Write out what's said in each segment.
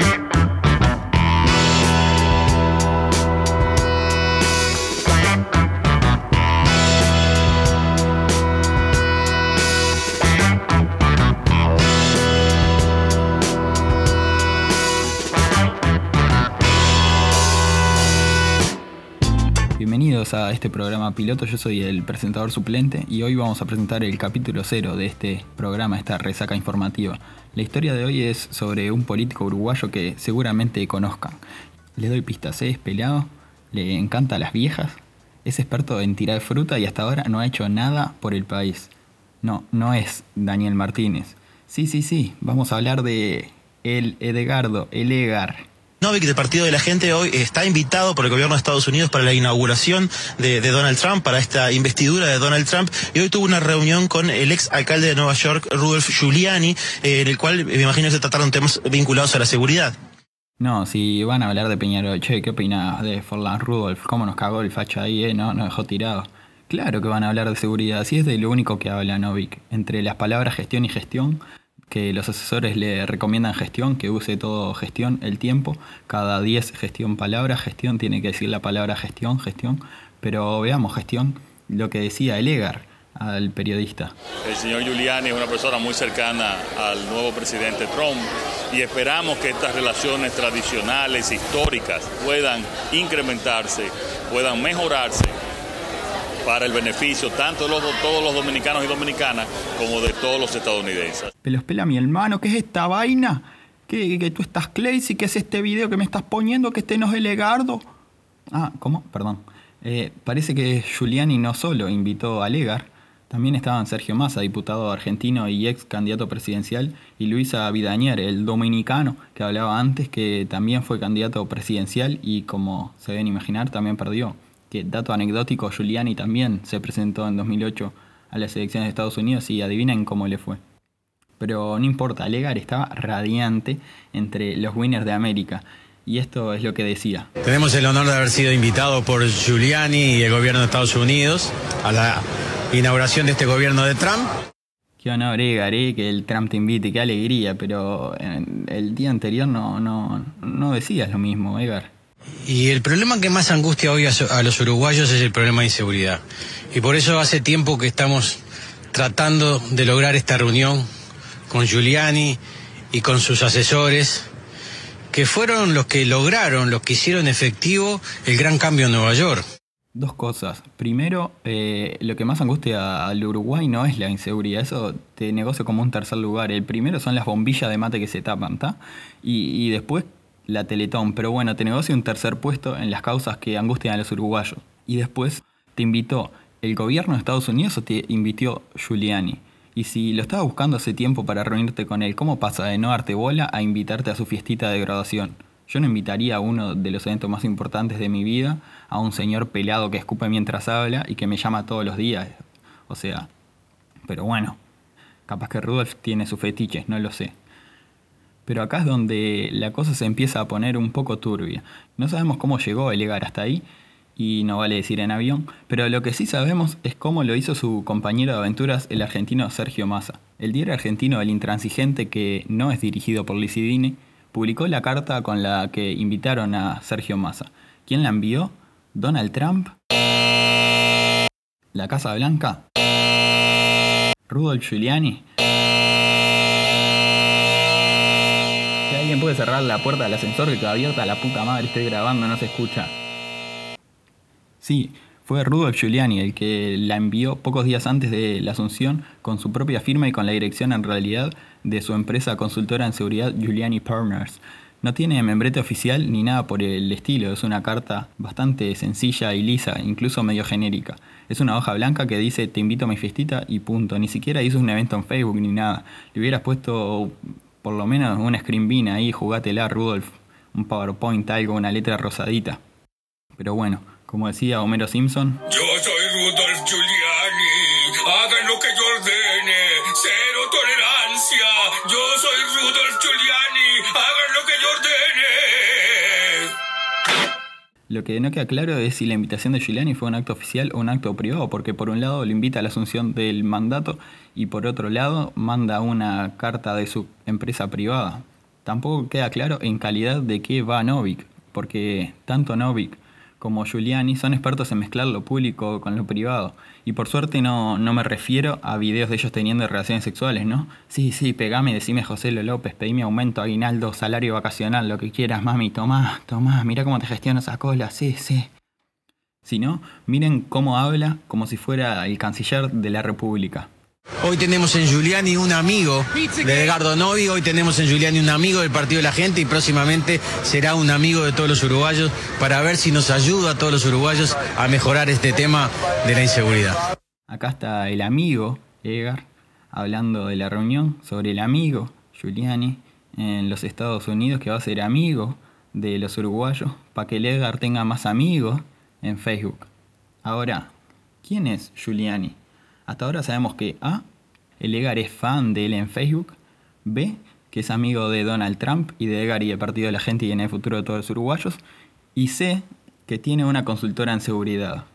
Thank you. A este programa piloto, yo soy el presentador suplente y hoy vamos a presentar el capítulo cero de este programa, esta resaca informativa. La historia de hoy es sobre un político uruguayo que seguramente conozcan. Les doy pistas, es pelado, le encanta las viejas, es experto en tirar fruta y hasta ahora no ha hecho nada por el país. No, no es Daniel Martínez. Sí, sí, sí, vamos a hablar de el Edgardo, el Egar. Novik del Partido de la Gente hoy está invitado por el gobierno de Estados Unidos para la inauguración de, Donald Trump, para esta investidura de Donald Trump, y hoy tuvo una reunión con el ex alcalde de Nueva York, Rudolf Giuliani, eh, en el cual me imagino se trataron temas vinculados a la seguridad. No, si van a hablar de Peñarol, che, ¿qué opinas de Forlan Rudolf? ¿Cómo nos cagó el facho ahí, eh? No, nos dejó tirado. Claro que van a hablar de seguridad, si es de lo único que habla Novik. Entre las palabras gestión y gestión, que los asesores le recomiendan gestión, que use todo gestión el tiempo, cada 10 gestión palabra, gestión tiene que decir la palabra gestión, gestión, pero veamos gestión, lo que decía el Egar al periodista. El señor Giuliani es una persona muy cercana al nuevo presidente Trump y esperamos que estas relaciones tradicionales, históricas, puedan incrementarse, puedan mejorarse para el beneficio tanto de todos los dominicanos y dominicanas como de todos los estadounidenses. Pero espera, mi hermano, ¿qué es esta vaina? ¿Que, que tú estás y ¿Qué es este video que me estás poniendo? ¿Que este no es el Legardo? Ah, ¿cómo? Perdón. Eh, parece que Giuliani no solo invitó a Legar, también estaban Sergio Massa, diputado argentino y ex candidato presidencial, y Luisa Vidañer, el dominicano que hablaba antes, que también fue candidato presidencial y como se deben imaginar también perdió que dato anecdótico, Giuliani también se presentó en 2008 a las elecciones de Estados Unidos y adivinen cómo le fue. Pero no importa, Legar estaba radiante entre los winners de América. Y esto es lo que decía. Tenemos el honor de haber sido invitados por Giuliani y el gobierno de Estados Unidos a la inauguración de este gobierno de Trump. Qué honor, Egar, eh, que el Trump te invite, qué alegría, pero el día anterior no, no, no decías lo mismo, Egar. Y el problema que más angustia hoy a, los uruguayos es el problema de inseguridad. Y por eso hace tiempo que estamos tratando de lograr esta reunión con Giuliani y con sus asesores, que fueron los que lograron, los que hicieron efectivo el gran cambio en Nueva York. Dos cosas. Primero, eh, lo que más angustia al Uruguay no es la inseguridad, eso te negocio como un tercer lugar. El primero son las bombillas de mate que se tapan, ¿está? Y, y después la Teletón, pero bueno, te negocia un tercer puesto en las causas que angustian a los uruguayos. Y después te invitó el gobierno de Estados Unidos o te invitó Giuliani. Y si lo estabas buscando hace tiempo para reunirte con él, ¿cómo pasa de no darte bola a invitarte a su fiestita de graduación? Yo no invitaría a uno de los eventos más importantes de mi vida a un señor pelado que escupe mientras habla y que me llama todos los días. O sea, pero bueno, capaz que Rudolf tiene sus fetiches, no lo sé. Pero acá es donde la cosa se empieza a poner un poco turbia. No sabemos cómo llegó a llegar hasta ahí, y no vale decir en avión, pero lo que sí sabemos es cómo lo hizo su compañero de aventuras, el argentino Sergio Massa. El diario argentino El Intransigente, que no es dirigido por Licidine, publicó la carta con la que invitaron a Sergio Massa. ¿Quién la envió? ¿Donald Trump? ¿La Casa Blanca? ¿Rudolf Giuliani? ¿Alguien puede cerrar la puerta del ascensor que está abierta? La puta madre, estoy grabando, no se escucha. Sí, fue Rudolf Giuliani el que la envió pocos días antes de la asunción con su propia firma y con la dirección en realidad de su empresa consultora en seguridad Giuliani Partners. No tiene membrete oficial ni nada por el estilo, es una carta bastante sencilla y lisa, incluso medio genérica. Es una hoja blanca que dice te invito a mi fiestita y punto. Ni siquiera hizo un evento en Facebook ni nada. Le hubieras puesto por lo menos una screen bean ahí, jugátela, Rudolf, un PowerPoint, algo, una letra rosadita. Pero bueno, como decía Homero Simpson. Yo soy Rudolf Giuliani, hagan lo que yo ordene, Lo que no queda claro es si la invitación de Giuliani fue un acto oficial o un acto privado, porque por un lado lo invita a la asunción del mandato y por otro lado manda una carta de su empresa privada. tampoco queda claro en calidad de qué va Novik, porque tanto Novik como Giuliani son expertos en mezclar lo público con lo privado. Y por suerte no, no me refiero a videos de ellos teniendo relaciones sexuales, ¿no? Sí, sí, pegame, decime José Lo López, pedime aumento, aguinaldo, salario vacacional, lo que quieras, mami, tomá, tomá, mira cómo te gestiono esa cola, sí, sí. Si no, miren cómo habla como si fuera el canciller de la República. Hoy tenemos en Giuliani un amigo de Edgardo Novi, hoy tenemos en Giuliani un amigo del Partido de la Gente y próximamente será un amigo de todos los uruguayos para ver si nos ayuda a todos los uruguayos a mejorar este tema de la inseguridad. Acá está el amigo Edgar hablando de la reunión sobre el amigo Giuliani en los Estados Unidos que va a ser amigo de los uruguayos para que el Edgar tenga más amigos en Facebook. Ahora, ¿quién es Giuliani? Hasta ahora sabemos que A. El Egar es fan de él en Facebook. B. Que es amigo de Donald Trump y de Egar y el Partido de la Gente y en el futuro de todos los uruguayos. Y C. Que tiene una consultora en seguridad.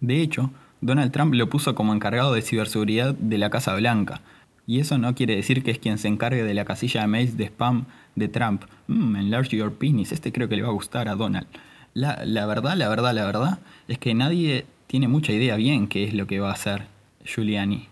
De hecho, Donald Trump lo puso como encargado de ciberseguridad de la Casa Blanca. Y eso no quiere decir que es quien se encargue de la casilla de mails de spam de Trump. Mmm, enlarge your penis, este creo que le va a gustar a Donald. La, la verdad, la verdad, la verdad es que nadie tiene mucha idea bien qué es lo que va a hacer. Giuliani.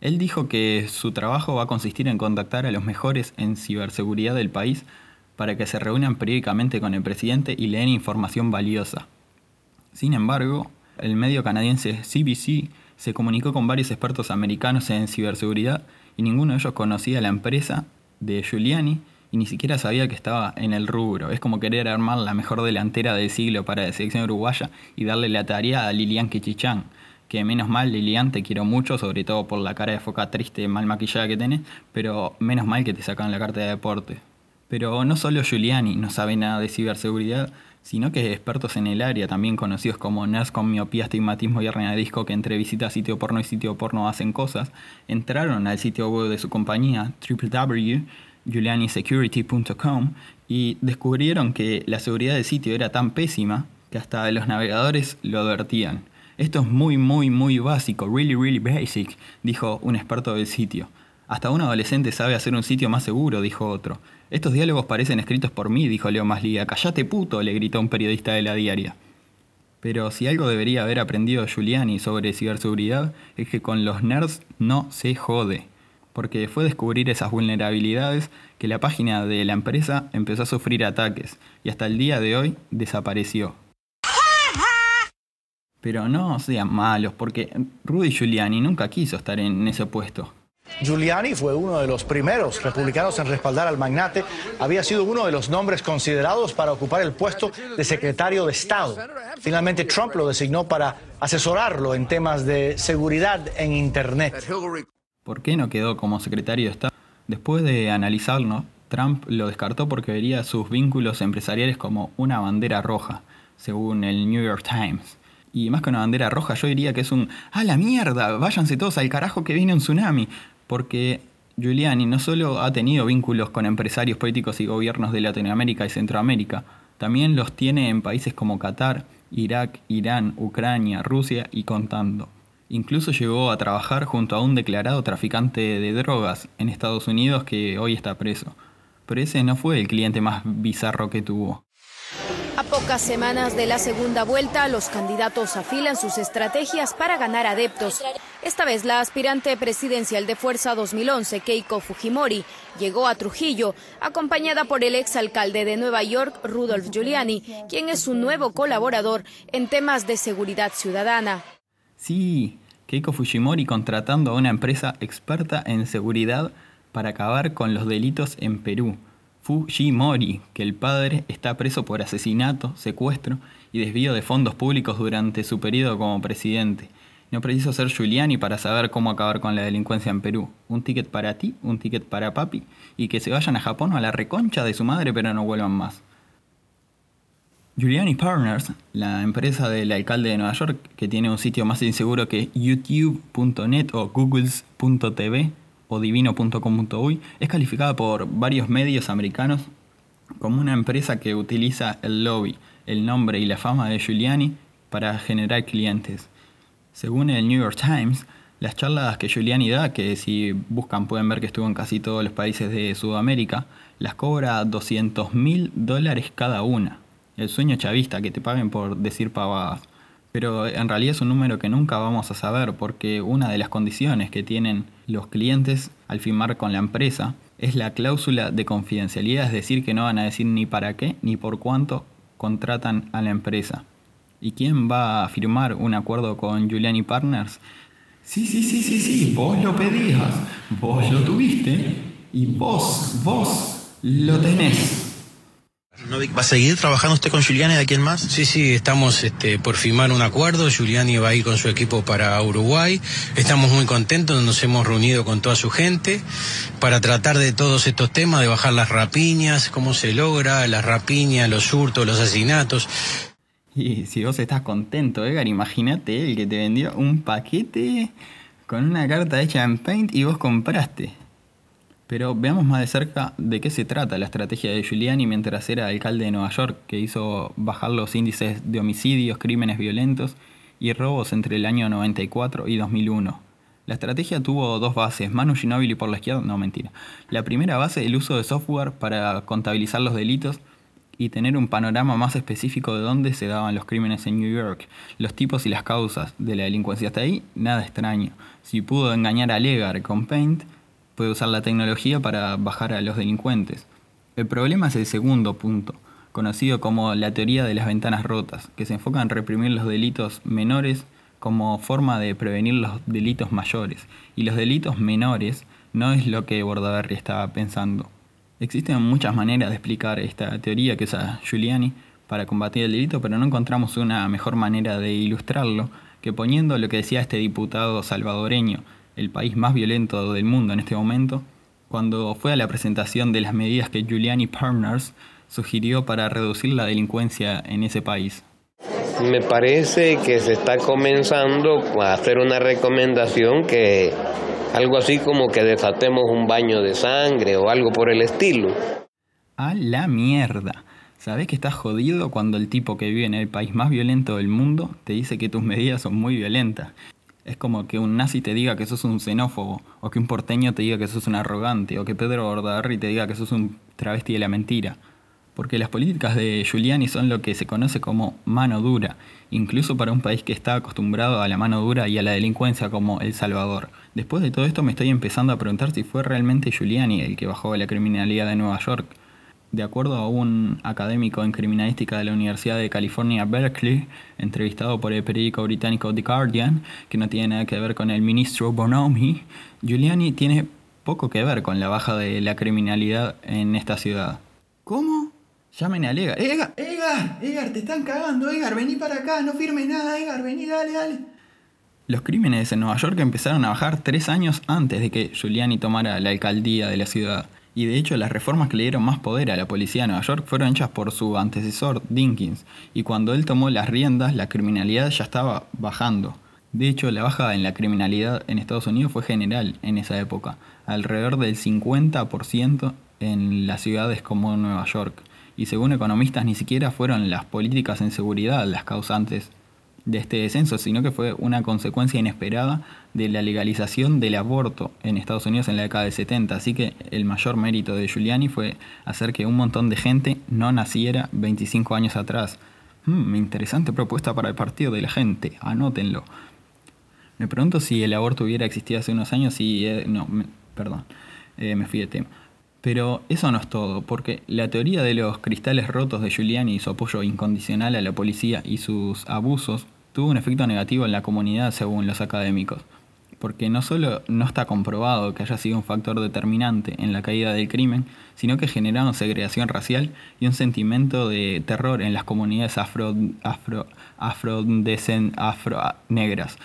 Él dijo que su trabajo va a consistir en contactar a los mejores en ciberseguridad del país para que se reúnan periódicamente con el presidente y leen información valiosa. Sin embargo, el medio canadiense CBC se comunicó con varios expertos americanos en ciberseguridad y ninguno de ellos conocía la empresa de Giuliani y ni siquiera sabía que estaba en el rubro. Es como querer armar la mejor delantera del siglo para la selección uruguaya y darle la tarea a Lilian Kichichán, que menos mal Lilian te quiero mucho, sobre todo por la cara de foca triste, mal maquillada que tenés, pero menos mal que te sacan la carta de deporte. Pero no solo Giuliani no sabe nada de ciberseguridad, sino que expertos en el área, también conocidos como nerds con miopía, astigmatismo y hernia de disco que entre visita sitio porno y sitio porno hacen cosas, entraron al sitio web de su compañía, www.giulianisecurity.com, y descubrieron que la seguridad del sitio era tan pésima que hasta los navegadores lo advertían. Esto es muy, muy, muy básico, really, really basic, dijo un experto del sitio. Hasta un adolescente sabe hacer un sitio más seguro, dijo otro. Estos diálogos parecen escritos por mí, dijo Leo Maslía. Callate puto, le gritó un periodista de la diaria. Pero si algo debería haber aprendido Giuliani sobre ciberseguridad es que con los nerds no se jode. Porque fue descubrir esas vulnerabilidades que la página de la empresa empezó a sufrir ataques y hasta el día de hoy desapareció. Pero no sean malos, porque Rudy Giuliani nunca quiso estar en ese puesto. Giuliani fue uno de los primeros republicanos en respaldar al magnate. Había sido uno de los nombres considerados para ocupar el puesto de secretario de Estado. Finalmente Trump lo designó para asesorarlo en temas de seguridad en Internet. ¿Por qué no quedó como secretario de Estado? Después de analizarlo, Trump lo descartó porque vería sus vínculos empresariales como una bandera roja, según el New York Times. Y más que una bandera roja, yo diría que es un ¡Ah, la mierda! Váyanse todos al carajo que viene un tsunami. Porque Giuliani no solo ha tenido vínculos con empresarios políticos y gobiernos de Latinoamérica y Centroamérica, también los tiene en países como Qatar, Irak, Irán, Ucrania, Rusia y contando. Incluso llegó a trabajar junto a un declarado traficante de drogas en Estados Unidos que hoy está preso. Pero ese no fue el cliente más bizarro que tuvo. A pocas semanas de la segunda vuelta, los candidatos afilan sus estrategias para ganar adeptos. Esta vez la aspirante presidencial de Fuerza 2011, Keiko Fujimori, llegó a Trujillo, acompañada por el exalcalde de Nueva York, Rudolf Giuliani, quien es su nuevo colaborador en temas de seguridad ciudadana. Sí, Keiko Fujimori contratando a una empresa experta en seguridad para acabar con los delitos en Perú. Fujimori, que el padre está preso por asesinato, secuestro y desvío de fondos públicos durante su periodo como presidente. No preciso ser Giuliani para saber cómo acabar con la delincuencia en Perú. Un ticket para ti, un ticket para papi, y que se vayan a Japón o a la reconcha de su madre pero no vuelvan más. Giuliani Partners, la empresa del alcalde de Nueva York, que tiene un sitio más inseguro que youtube.net o googles.tv, o divino.com.uy es calificada por varios medios americanos como una empresa que utiliza el lobby, el nombre y la fama de Giuliani para generar clientes. Según el New York Times, Las charlas que Giuliani da, que si buscan pueden ver que estuvo en casi todos los países de Sudamérica, las cobra 200 mil dólares cada una. El sueño chavista, que te paguen por decir pavadas. Pero en realidad es un número que nunca vamos a saber porque una de las condiciones que tienen los clientes al firmar con la empresa es la cláusula de confidencialidad, es decir, que no van a decir ni para qué ni por cuánto contratan a la empresa. ¿Y quién va a firmar un acuerdo con Giuliani Partners? Sí, sí, sí, sí, sí, vos lo pedías, vos lo tuviste y vos, vos lo tenés. ¿Va a seguir trabajando usted con Giuliani de aquí en más? Sí, sí, estamos este, por firmar un acuerdo. Giuliani va a ir con su equipo para Uruguay. Estamos muy contentos, nos hemos reunido con toda su gente para tratar de todos estos temas, de bajar las rapiñas, cómo se logra, las rapiñas, los hurtos, los asesinatos. Y si vos estás contento, Edgar, imagínate el que te vendió un paquete con una carta hecha en Paint y vos compraste. Pero veamos más de cerca de qué se trata la estrategia de Giuliani mientras era alcalde de Nueva York, que hizo bajar los índices de homicidios, crímenes violentos y robos entre el año 94 y 2001. La estrategia tuvo dos bases, Manu Ginóbili por la izquierda, no mentira. La primera base, el uso de software para contabilizar los delitos y tener un panorama más específico de dónde se daban los crímenes en New York, los tipos y las causas de la delincuencia. Hasta ahí, nada extraño. Si pudo engañar a Legar con Paint, puede usar la tecnología para bajar a los delincuentes. El problema es el segundo punto, conocido como la teoría de las ventanas rotas, que se enfoca en reprimir los delitos menores como forma de prevenir los delitos mayores. Y los delitos menores no es lo que Bordaberry estaba pensando. Existen muchas maneras de explicar esta teoría que usa Giuliani para combatir el delito, pero no encontramos una mejor manera de ilustrarlo que poniendo lo que decía este diputado salvadoreño, el país más violento del mundo en este momento, cuando fue a la presentación de las medidas que Giuliani Partners sugirió para reducir la delincuencia en ese país. Me parece que se está comenzando a hacer una recomendación que algo así como que desatemos un baño de sangre o algo por el estilo. A la mierda. ¿Sabes que estás jodido cuando el tipo que vive en el país más violento del mundo te dice que tus medidas son muy violentas? Es como que un nazi te diga que sos un xenófobo, o que un porteño te diga que sos un arrogante, o que Pedro Bordaberry te diga que sos un travesti de la mentira. Porque las políticas de Giuliani son lo que se conoce como mano dura, incluso para un país que está acostumbrado a la mano dura y a la delincuencia como El Salvador. Después de todo esto me estoy empezando a preguntar si fue realmente Giuliani el que bajó la criminalidad de Nueva York, de acuerdo a un académico en criminalística de la Universidad de California, Berkeley, entrevistado por el periódico británico The Guardian, que no tiene nada que ver con el ministro Bonomi, Giuliani tiene poco que ver con la baja de la criminalidad en esta ciudad. ¿Cómo? Llamen a Edgar. Edgar, Edgar, Edgar, te están cagando, Edgar, vení para acá, no firmes nada, Edgar, vení, dale, dale. Los crímenes en Nueva York empezaron a bajar tres años antes de que Giuliani tomara la alcaldía de la ciudad. Y de hecho las reformas que le dieron más poder a la policía de Nueva York fueron hechas por su antecesor, Dinkins, y cuando él tomó las riendas la criminalidad ya estaba bajando. De hecho, la baja en la criminalidad en Estados Unidos fue general en esa época, alrededor del 50% en las ciudades como Nueva York. Y según economistas, ni siquiera fueron las políticas en seguridad las causantes de este descenso, sino que fue una consecuencia inesperada de la legalización del aborto en Estados Unidos en la década de 70. Así que el mayor mérito de Giuliani fue hacer que un montón de gente no naciera 25 años atrás. Hmm, interesante propuesta para el partido de la gente, anótenlo. Me pregunto si el aborto hubiera existido hace unos años y... Eh, no, perdón, eh, me fui de tema. Pero eso no es todo, porque la teoría de los cristales rotos de Giuliani y su apoyo incondicional a la policía y sus abusos tuvo un efecto negativo en la comunidad según los académicos, porque no solo no está comprobado que haya sido un factor determinante en la caída del crimen, sino que generaron segregación racial y un sentimiento de terror en las comunidades afro, afro, afro, afro negras.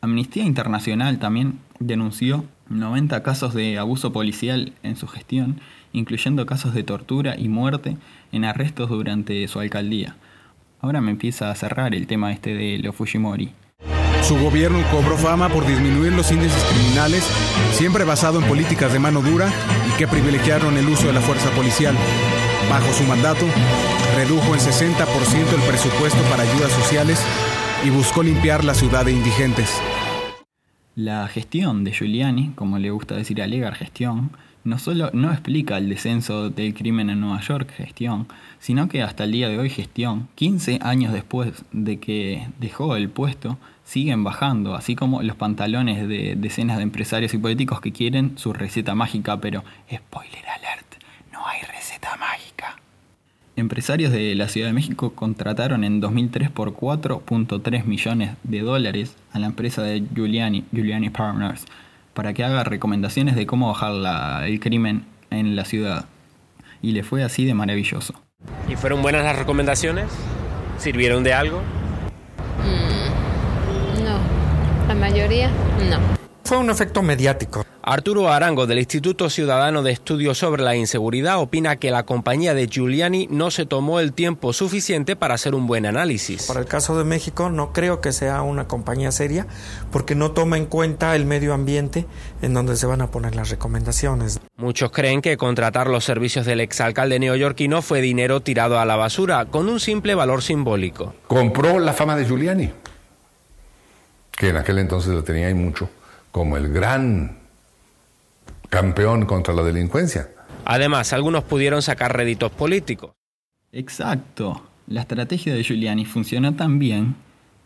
Amnistía Internacional también denunció 90 casos de abuso policial en su gestión, incluyendo casos de tortura y muerte en arrestos durante su alcaldía. Ahora me empieza a cerrar el tema este de los Fujimori. Su gobierno cobró fama por disminuir los índices criminales, siempre basado en políticas de mano dura y que privilegiaron el uso de la fuerza policial. Bajo su mandato, redujo en 60% el presupuesto para ayudas sociales y buscó limpiar la ciudad de indigentes. La gestión de Giuliani, como le gusta decir a Legar gestión, no solo no explica el descenso del crimen en Nueva York, gestión, sino que hasta el día de hoy gestión, 15 años después de que dejó el puesto, siguen bajando, así como los pantalones de decenas de empresarios y políticos que quieren su receta mágica, pero spoiler alert, no hay receta mágica. Empresarios de la Ciudad de México contrataron en 2003 por 4.3 millones de dólares a la empresa de Giuliani, Giuliani Partners, para que haga recomendaciones de cómo bajar el crimen en la ciudad. Y le fue así de maravilloso. ¿Y fueron buenas las recomendaciones? ¿Sirvieron de algo? Mm, no, la mayoría no. Fue un efecto mediático. Arturo Arango del Instituto Ciudadano de Estudios sobre la Inseguridad opina que la compañía de Giuliani no se tomó el tiempo suficiente para hacer un buen análisis. Para el caso de México no creo que sea una compañía seria porque no toma en cuenta el medio ambiente en donde se van a poner las recomendaciones. Muchos creen que contratar los servicios del exalcalde neoyorquino fue dinero tirado a la basura con un simple valor simbólico. Compró la fama de Giuliani, que en aquel entonces lo tenía y mucho, como el gran campeón contra la delincuencia. Además, algunos pudieron sacar réditos políticos. Exacto. La estrategia de Giuliani funcionó tan bien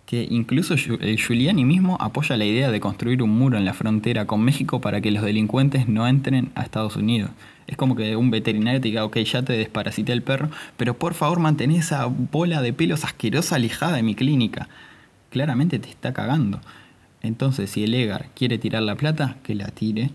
que incluso eh, Giuliani mismo apoya la idea de construir un muro en la frontera con México para que los delincuentes no entren a Estados Unidos. Es como que un veterinario te diga, ok, ya te desparasité el perro, pero por favor mantén esa bola de pelos asquerosa alejada de mi clínica. Claramente te está cagando. Entonces, si el EGAR quiere tirar la plata, que la tire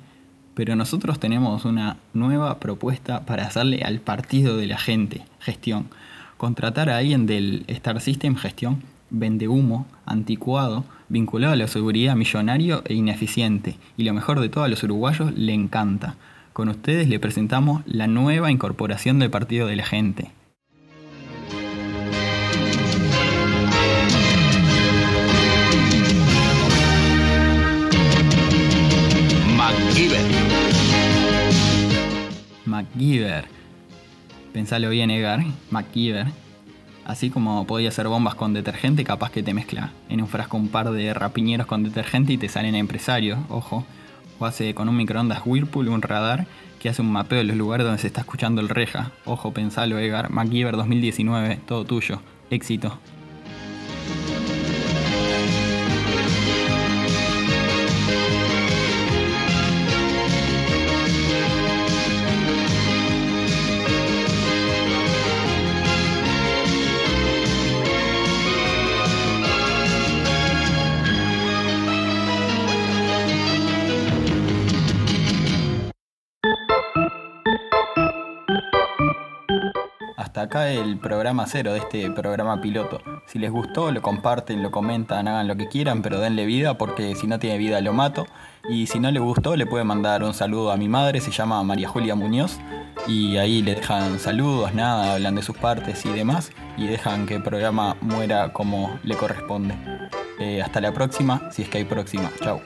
pero nosotros tenemos una nueva propuesta para hacerle al partido de la gente, gestión. Contratar a alguien del Star System Gestión vende humo, anticuado, vinculado a la seguridad millonario e ineficiente. Y lo mejor de todo, a los uruguayos le encanta. Con ustedes le presentamos la nueva incorporación del partido de la gente. MacGyver. Pensalo bien, Edgar. MacGyver. Así como podía hacer bombas con detergente, capaz que te mezcla en un frasco un par de rapiñeros con detergente y te salen empresarios, ojo. O hace con un microondas Whirlpool un radar que hace un mapeo de los lugares donde se está escuchando el reja. Ojo, pensalo, Edgar. MacGyver 2019, todo tuyo. Éxito. Acá el programa cero de este programa piloto. Si les gustó, lo comparten, lo comentan, hagan lo que quieran, pero denle vida porque si no tiene vida lo mato. Y si no le gustó, le puede mandar un saludo a mi madre, se llama María Julia Muñoz. Y ahí le dejan saludos, nada, hablan de sus partes y demás. Y dejan que el programa muera como le corresponde. Eh, hasta la próxima, si es que hay próxima. Chao.